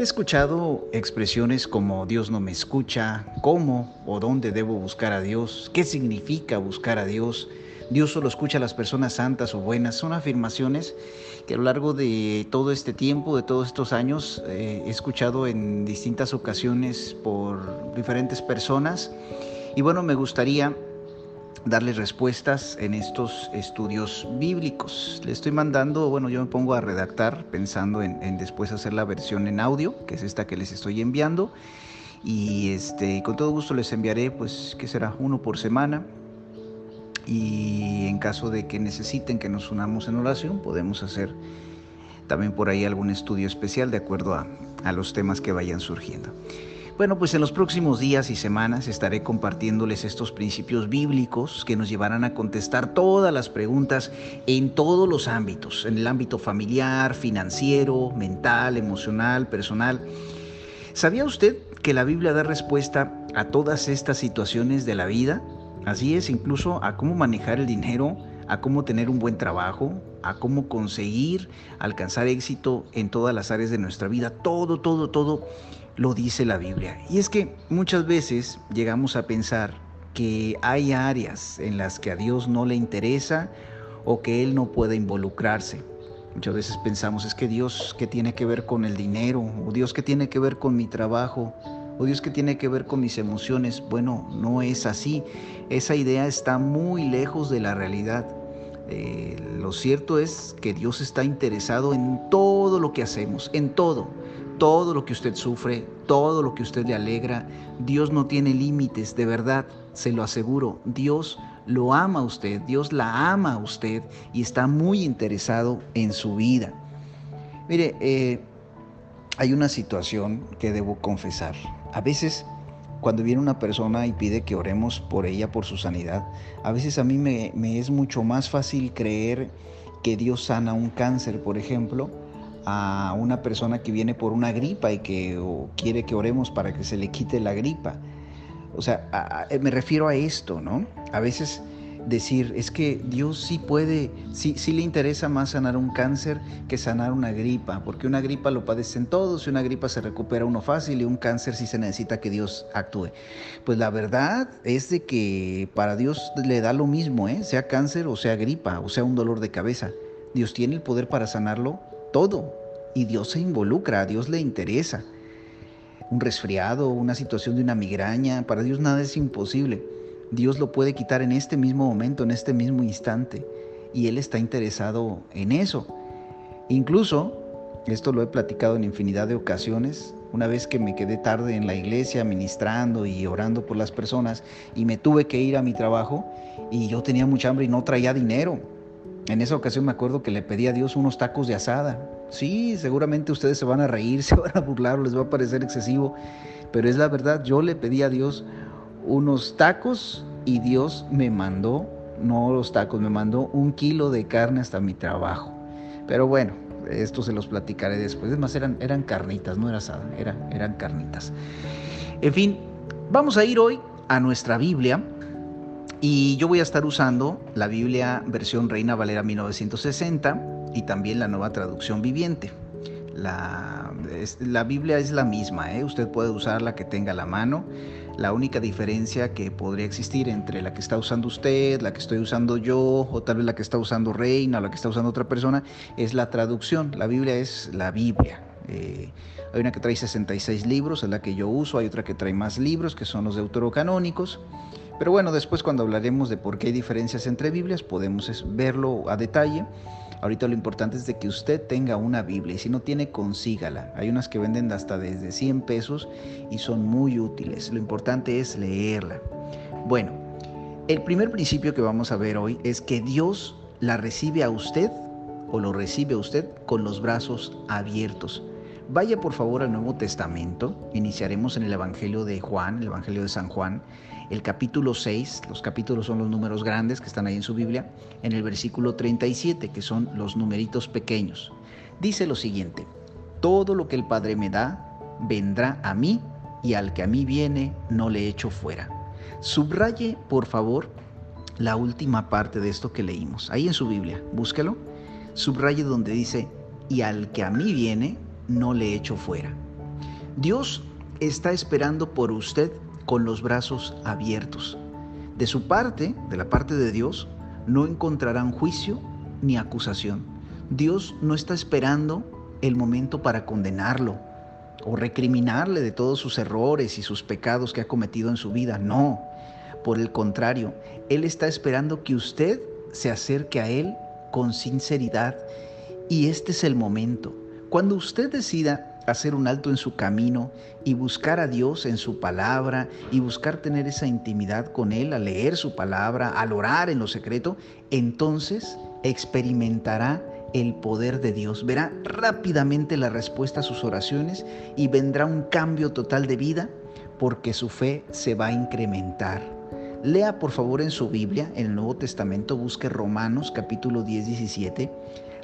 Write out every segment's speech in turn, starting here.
He escuchado expresiones como Dios no me escucha, cómo o dónde debo buscar a Dios, qué significa buscar a Dios, Dios solo escucha a las personas santas o buenas. Son afirmaciones que a lo largo de todo este tiempo, de todos estos años, eh, he escuchado en distintas ocasiones por diferentes personas. Y bueno, me gustaría darles respuestas en estos estudios bíblicos. Le estoy mandando, bueno, yo me pongo a redactar pensando en, después hacer la versión en audio, que es esta que les estoy enviando. Y este, con todo gusto les enviaré, pues, ¿qué será? Uno por semana. Y en caso de que necesiten que nos unamos en oración, podemos hacer también por ahí algún estudio especial de acuerdo a, a los temas que vayan surgiendo. Bueno, pues en los próximos días y semanas estaré compartiéndoles estos principios bíblicos que nos llevarán a contestar todas las preguntas en todos los ámbitos, en el ámbito familiar, financiero, mental, emocional, personal. ¿Sabía usted que la Biblia da respuesta a todas estas situaciones de la vida? Así es, incluso a cómo manejar el dinero, a cómo tener un buen trabajo, a cómo conseguir alcanzar éxito en todas las áreas de nuestra vida. Todo, todo, todo lo dice la Biblia. Y es que muchas veces llegamos a pensar que hay áreas en las que a Dios no le interesa o que Él no puede involucrarse. Muchas veces pensamos, es que Dios que tiene que ver con el dinero, o Dios que tiene que ver con mi trabajo, o Dios que tiene que ver con mis emociones. Bueno, no es así. Esa idea está muy lejos de la realidad. Eh, lo cierto es que Dios está interesado en todo lo que hacemos, en todo todo lo que usted sufre, todo lo que usted le alegra. Dios no tiene límites, de verdad, se lo aseguro. Dios lo ama a usted, Dios la ama a usted y está muy interesado en su vida. Mire, eh, hay una situación que debo confesar. A veces cuando viene una persona y pide que oremos por ella, por su sanidad, a veces a mí me, me es mucho más fácil creer que Dios sana un cáncer, por ejemplo, a una persona que viene por una gripa y que quiere que oremos para que se le quite la gripa. O sea, me refiero a esto, ¿no? A veces decir, es que Dios sí puede, sí, sí le interesa más sanar un cáncer que sanar una gripa, porque una gripa lo padecen todos y una gripa se recupera uno fácil y un cáncer sí se necesita que Dios actúe. Pues la verdad es de que para Dios le da lo mismo, ¿eh? sea cáncer o sea gripa o sea un dolor de cabeza. Dios tiene el poder para sanarlo todo. Y Dios se involucra, a Dios le interesa. Un resfriado, una situación de una migraña, para Dios nada es imposible. Dios lo puede quitar en este mismo momento, en este mismo instante. Y Él está interesado en eso. Incluso, esto lo he platicado en infinidad de ocasiones, una vez que me quedé tarde en la iglesia ministrando y orando por las personas y me tuve que ir a mi trabajo y yo tenía mucha hambre y no traía dinero. En esa ocasión me acuerdo que le pedí a Dios unos tacos de asada. Sí, seguramente ustedes se van a reír, se van a burlar les va a parecer excesivo, pero es la verdad, yo le pedí a Dios unos tacos y Dios me mandó, no los tacos, me mandó un kilo de carne hasta mi trabajo. Pero bueno, esto se los platicaré después. Es más, eran, eran carnitas, no era asada, eran, eran carnitas. En fin, vamos a ir hoy a nuestra Biblia y yo voy a estar usando la Biblia versión Reina Valera 1960 y también la nueva traducción viviente. La, Biblia es la misma, ¿eh? usted puede usar la que tenga a la mano. La única diferencia que podría existir entre la que está usando usted, la que estoy usando yo, o tal vez la que está usando Reina, o la que está usando otra persona, es la traducción. La Biblia es la Biblia. Eh, hay una que trae 66 libros, es la que yo uso, hay otra que trae más libros, que son los deuterocanónicos. Pero bueno, después cuando hablaremos de por qué hay diferencias entre Biblias, podemos verlo a detalle. Ahorita lo importante es de que usted tenga una Biblia y si no tiene, consígala. Hay unas que venden hasta desde 100 pesos y son muy útiles. Lo importante es leerla. Bueno, el primer principio que vamos a ver hoy es que Dios la recibe a usted o lo recibe a usted con los brazos abiertos. Vaya por favor al Nuevo Testamento. Iniciaremos en el Evangelio de Juan, el Evangelio de San Juan el capítulo 6, los capítulos son los números grandes que están ahí en su Biblia, en el versículo 37, que son los numeritos pequeños. Dice lo siguiente, todo lo que el Padre me da, vendrá a mí, y al que a mí viene, no le echo fuera. Subraye, por favor, la última parte de esto que leímos, ahí en su Biblia, búsquelo. Subraye donde dice, y al que a mí viene, no le echo fuera. Dios está esperando por usted con los brazos abiertos. De su parte, de la parte de Dios, no encontrarán juicio ni acusación. Dios no está esperando el momento para condenarlo o recriminarle de todos sus errores y sus pecados que ha cometido en su vida. No, por el contrario, Él está esperando que usted se acerque a Él con sinceridad y este es el momento. Cuando usted decida hacer un alto en su camino y buscar a Dios en su palabra y buscar tener esa intimidad con Él, a leer su palabra, al orar en lo secreto, entonces experimentará el poder de Dios, verá rápidamente la respuesta a sus oraciones y vendrá un cambio total de vida porque su fe se va a incrementar. Lea por favor en su Biblia, en el Nuevo Testamento, busque Romanos capítulo 10, 17.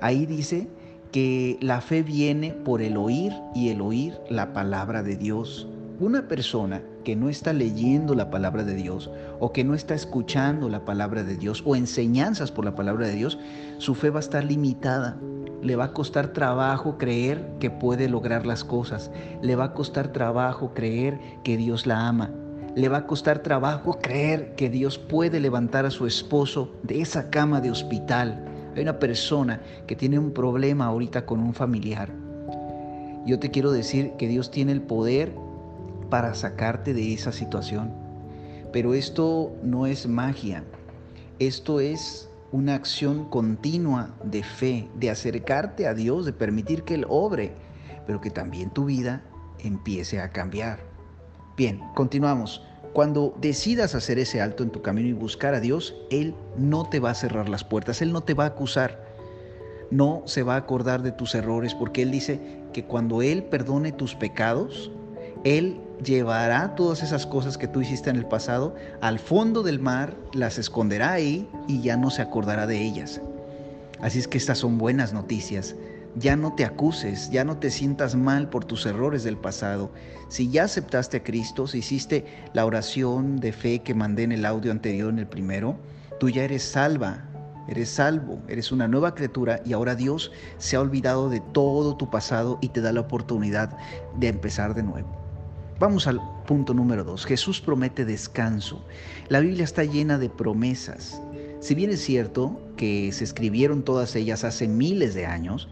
Ahí dice que la fe viene por el oír y el oír la palabra de Dios. Una persona que no está leyendo la palabra de Dios o que no está escuchando la palabra de Dios o enseñanzas por la palabra de Dios, su fe va a estar limitada. Le va a costar trabajo creer que puede lograr las cosas. Le va a costar trabajo creer que Dios la ama. Le va a costar trabajo creer que Dios puede levantar a su esposo de esa cama de hospital hay una persona que tiene un problema ahorita con un familiar. Yo te quiero decir que Dios tiene el poder para sacarte de esa situación. Pero esto no es magia. Esto es una acción continua de fe, de acercarte a Dios, de permitir que Él obre, pero que también tu vida empiece a cambiar. Bien, continuamos. Cuando decidas hacer ese alto en tu camino y buscar a Dios, Él no te va a cerrar las puertas, Él no te va a acusar, no se va a acordar de tus errores, porque Él dice que cuando Él perdone tus pecados, Él llevará todas esas cosas que tú hiciste en el pasado al fondo del mar, las esconderá ahí y ya no se acordará de ellas. Así es que estas son buenas noticias ya no te acuses, ya no te sientas mal por tus errores del pasado. Si ya aceptaste a Cristo, si hiciste la oración de fe que mandé en el audio anterior, en el primero, tú ya eres salva, eres salvo, eres una nueva criatura y ahora Dios se ha olvidado de todo tu pasado y te da la oportunidad de empezar de nuevo. Vamos al punto número dos. Jesús promete descanso. La Biblia está llena de promesas. Si bien es cierto que se escribieron todas ellas hace miles de años,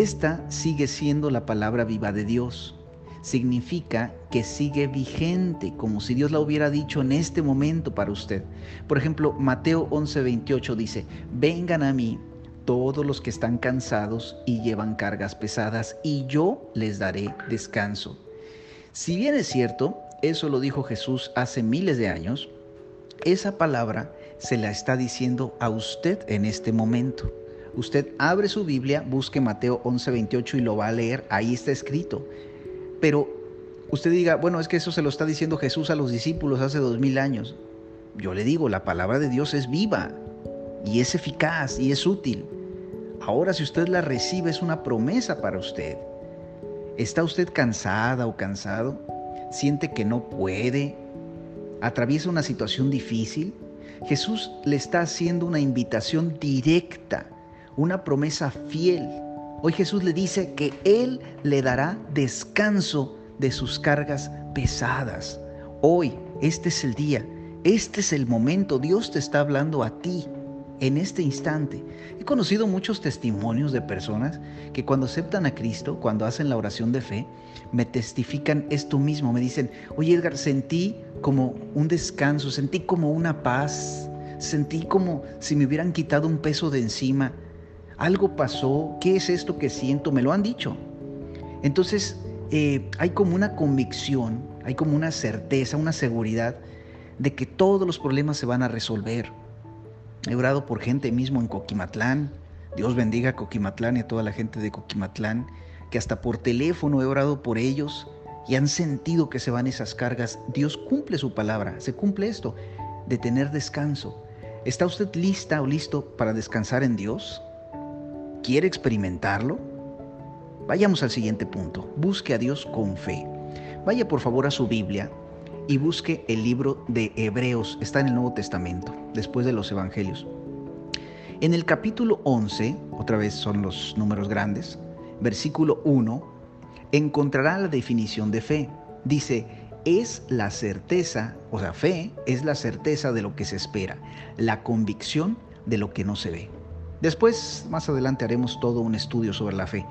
esta sigue siendo la palabra viva de Dios. Significa que sigue vigente, como si Dios la hubiera dicho en este momento para usted. Por ejemplo, Mateo 11:28 dice, vengan a mí todos los que están cansados y llevan cargas pesadas, y yo les daré descanso. Si bien es cierto, eso lo dijo Jesús hace miles de años, esa palabra se la está diciendo a usted en este momento. Usted abre su Biblia, busque Mateo 11:28 y lo va a leer, ahí está escrito. Pero usted diga, bueno, es que eso se lo está diciendo Jesús a los discípulos hace dos mil años. Yo le digo, la palabra de Dios es viva y es eficaz y es útil. Ahora si usted la recibe es una promesa para usted. ¿Está usted cansada o cansado? ¿Siente que no puede? ¿Atraviesa una situación difícil? Jesús le está haciendo una invitación directa una promesa fiel. Hoy Jesús le dice que Él le dará descanso de sus cargas pesadas. Hoy, este es el día, este es el momento, Dios te está hablando a ti en este instante. He conocido muchos testimonios de personas que cuando aceptan a Cristo, cuando hacen la oración de fe, me testifican esto mismo. Me dicen, oye Edgar, sentí como un descanso, sentí como una paz, sentí como si me hubieran quitado un peso de encima algo pasó, ¿qué es esto que siento? Me lo han dicho. Entonces, eh, hay como una convicción, hay como una certeza, una seguridad de que todos los problemas se van a resolver. He orado por gente mismo en Coquimatlán. Dios bendiga a Coquimatlán y a toda la gente de Coquimatlán, que hasta por teléfono he orado por ellos y han sentido que se van esas cargas. Dios cumple su palabra, se cumple esto, de tener descanso. ¿Está usted lista o listo para descansar en Dios? ¿Quiere experimentarlo? Vayamos al siguiente punto. Busque a Dios con fe. Vaya por favor a su Biblia y busque el libro de Hebreos. Está en el Nuevo Testamento, después de los Evangelios. En el capítulo 11, otra vez son los números grandes, versículo 1, encontrará la definición de fe. Dice, es la certeza, o sea, fe es la certeza de lo que se espera, la convicción de lo que no se ve. Después, más adelante, haremos todo un estudio sobre la fe,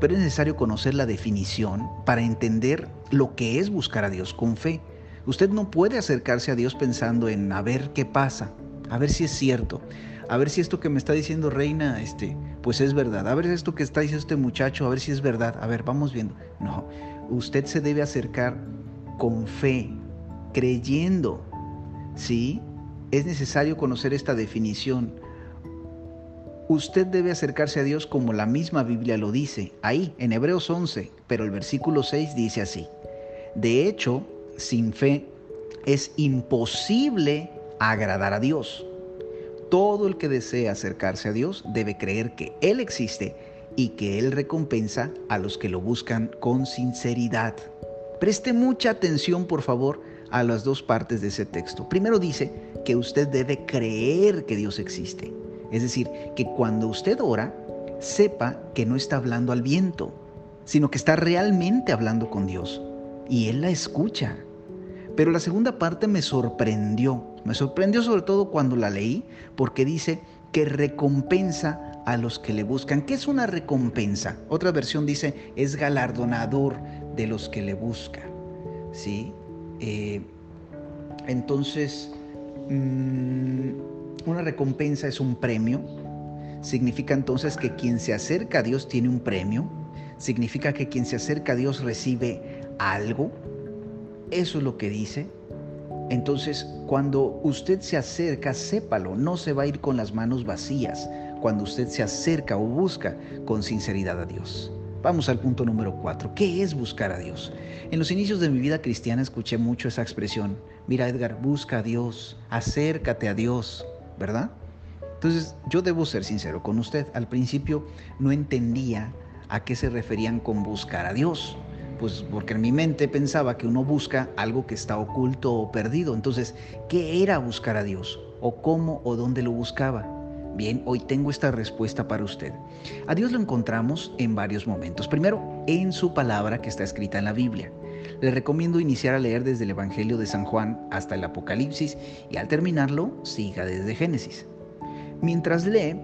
pero es necesario conocer la definición para entender lo que es buscar a Dios con fe. Usted no puede acercarse a Dios pensando en a ver qué pasa, a ver si es cierto, a ver si esto que me está diciendo Reina, este, pues es verdad, a ver esto que está diciendo este muchacho, a ver si es verdad, a ver, vamos viendo. No, usted se debe acercar con fe, creyendo, ¿sí? Es necesario conocer esta definición. Usted debe acercarse a Dios como la misma Biblia lo dice, ahí, en Hebreos 11, pero el versículo 6 dice así. De hecho, sin fe es imposible agradar a Dios. Todo el que desea acercarse a Dios debe creer que Él existe y que Él recompensa a los que lo buscan con sinceridad. Preste mucha atención, por favor, a las dos partes de ese texto. Primero dice que usted debe creer que Dios existe. Es decir, que cuando usted ora, sepa que no está hablando al viento, sino que está realmente hablando con Dios. Y Él la escucha. Pero la segunda parte me sorprendió. Me sorprendió sobre todo cuando la leí porque dice que recompensa a los que le buscan. ¿Qué es una recompensa? Otra versión dice es galardonador de los que le buscan. ¿Sí? Eh, entonces, mm, una recompensa es un premio. Significa entonces que quien se acerca a Dios tiene un premio. Significa que quien se acerca a Dios recibe algo. Eso es lo que dice. Entonces, cuando usted se acerca, sépalo, no se va a ir con las manos vacías cuando usted se acerca o busca con sinceridad a Dios. Vamos al punto número cuatro. ¿Qué es buscar a Dios? En los inicios de mi vida cristiana escuché mucho esa expresión. Mira, Edgar, busca a Dios, acércate a Dios, ¿verdad? Entonces, yo debo ser sincero con usted. Al principio no entendía a qué se referían con buscar a Dios pues porque en mi mente pensaba que uno busca algo que está oculto o perdido. Entonces, ¿qué era buscar a Dios? ¿O cómo o dónde lo buscaba? Bien, hoy tengo esta respuesta para usted. A Dios lo encontramos en varios momentos. Primero, en su palabra que está escrita en la Biblia. Le recomiendo iniciar a leer desde el Evangelio de San Juan hasta el Apocalipsis y al terminarlo, siga desde Génesis. Mientras lee,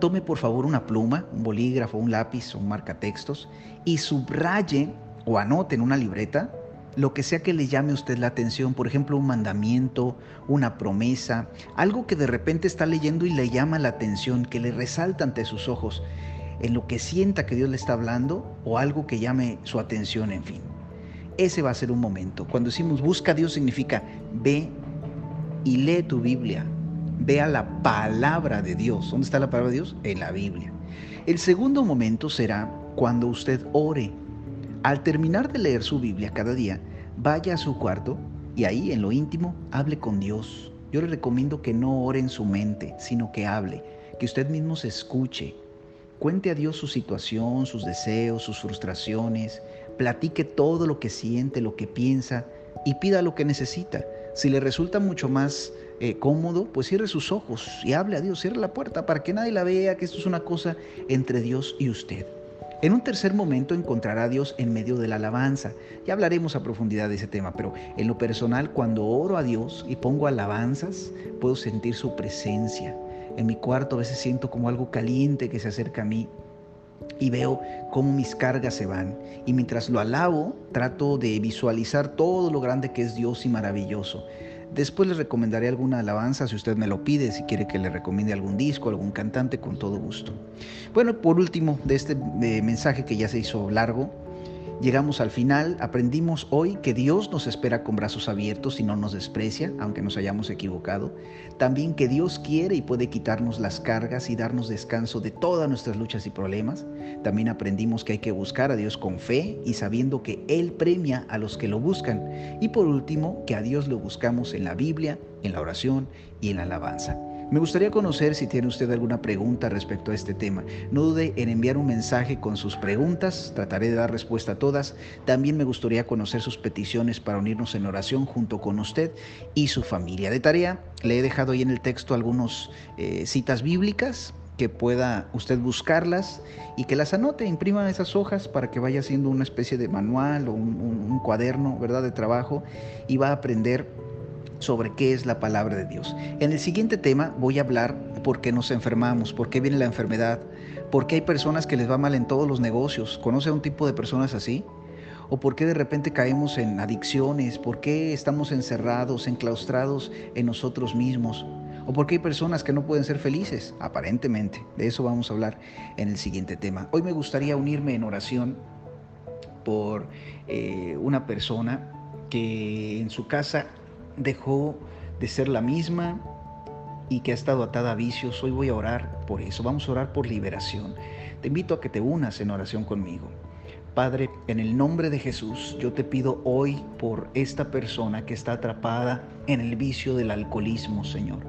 tome por favor una pluma, un bolígrafo, un lápiz un marcatextos y subraye o anote en una libreta lo que sea que le llame a usted la atención, por ejemplo, un mandamiento, una promesa, algo que de repente está leyendo y le llama la atención, que le resalta ante sus ojos, en lo que sienta que Dios le está hablando o algo que llame su atención, en fin. Ese va a ser un momento. Cuando decimos busca a Dios significa ve y lee tu Biblia, vea la palabra de Dios. ¿Dónde está la palabra de Dios? En la Biblia. El segundo momento será cuando usted ore al terminar de leer su Biblia cada día, vaya a su cuarto y ahí en lo íntimo hable con Dios. Yo le recomiendo que no ore en su mente, sino que hable, que usted mismo se escuche. Cuente a Dios su situación, sus deseos, sus frustraciones, platique todo lo que siente, lo que piensa y pida lo que necesita. Si le resulta mucho más eh, cómodo, pues cierre sus ojos y hable a Dios, cierre la puerta para que nadie la vea, que esto es una cosa entre Dios y usted. En un tercer momento encontrará a Dios en medio de la alabanza. Ya hablaremos a profundidad de ese tema, pero en lo personal, cuando oro a Dios y pongo alabanzas, puedo sentir su presencia. En mi cuarto a veces siento como algo caliente que se acerca a mí y veo cómo mis cargas se van. Y mientras lo alabo, trato de visualizar todo lo grande que es Dios y maravilloso. Después les recomendaré alguna alabanza si usted me lo pide, si quiere que le recomiende algún disco, algún cantante, con todo gusto. Bueno, por último, de este eh, mensaje que ya se hizo largo, Llegamos al final, aprendimos hoy que Dios nos espera con brazos abiertos y no nos desprecia, aunque nos hayamos equivocado. También que Dios quiere y puede quitarnos las cargas y darnos descanso de todas nuestras luchas y problemas. También aprendimos que hay que buscar a Dios con fe y sabiendo que Él premia a los que lo buscan. Y por último, que a Dios lo buscamos en la Biblia, en la oración y en la alabanza. Me gustaría conocer si tiene usted alguna pregunta respecto a este tema. No dude en enviar un mensaje con sus preguntas, trataré de dar respuesta a todas. También me gustaría conocer sus peticiones para unirnos en oración junto con usted y su familia. De tarea, le he dejado ahí en el texto algunas eh, citas bíblicas que pueda usted buscarlas y que las anote, imprima esas hojas para que vaya haciendo una especie de manual o un, cuaderno, ¿verdad?, de trabajo y va a aprender sobre qué es la palabra de Dios. En el siguiente tema voy a hablar por qué nos enfermamos, por qué viene la enfermedad, por qué hay personas que les va mal en todos los negocios. ¿Conoce a un tipo de personas así? ¿O por qué de repente caemos en adicciones? ¿Por qué estamos encerrados, enclaustrados en nosotros mismos? ¿O por qué hay personas que no pueden ser felices? Aparentemente. De eso vamos a hablar en el siguiente tema. Hoy me gustaría unirme en oración por eh, una persona que en su casa dejó de ser la misma y que ha estado atada a vicios. Hoy voy a orar por eso. Vamos a orar por liberación. Te invito a que te unas en oración conmigo. Padre, en el nombre de Jesús, yo te pido hoy por esta persona que está atrapada en el vicio del alcoholismo, Señor.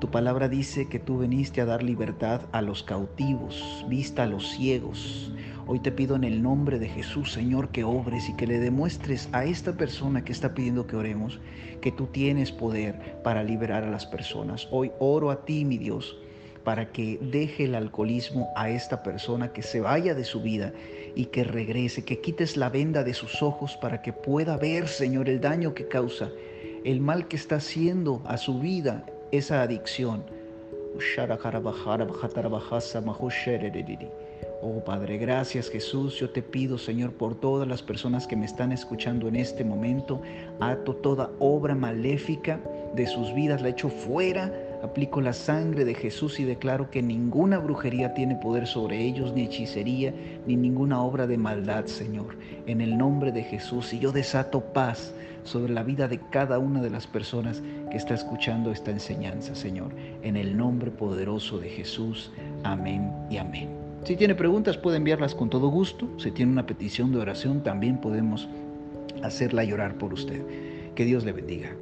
Tu palabra dice que tú viniste a dar libertad a los cautivos, vista a los ciegos. Hoy te pido en el nombre de Jesús, Señor, que obres y que le demuestres a esta persona que está pidiendo que oremos que tú tienes poder para liberar a las personas. Hoy oro a ti, mi Dios, para que deje el alcoholismo a esta persona, que se vaya de su vida y que regrese, que quites la venda de sus ojos para que pueda ver, Señor, el daño que causa, el mal que está haciendo a su vida esa adicción. Oh Padre, gracias Jesús. Yo te pido, Señor, por todas las personas que me están escuchando en este momento. Ato toda obra maléfica de sus vidas, la echo fuera. Aplico la sangre de Jesús y declaro que ninguna brujería tiene poder sobre ellos, ni hechicería, ni ninguna obra de maldad, Señor. En el nombre de Jesús. Y yo desato paz sobre la vida de cada una de las personas que está escuchando esta enseñanza, Señor. En el nombre poderoso de Jesús. Amén y amén. Si tiene preguntas puede enviarlas con todo gusto. Si tiene una petición de oración también podemos hacerla llorar por usted. Que Dios le bendiga.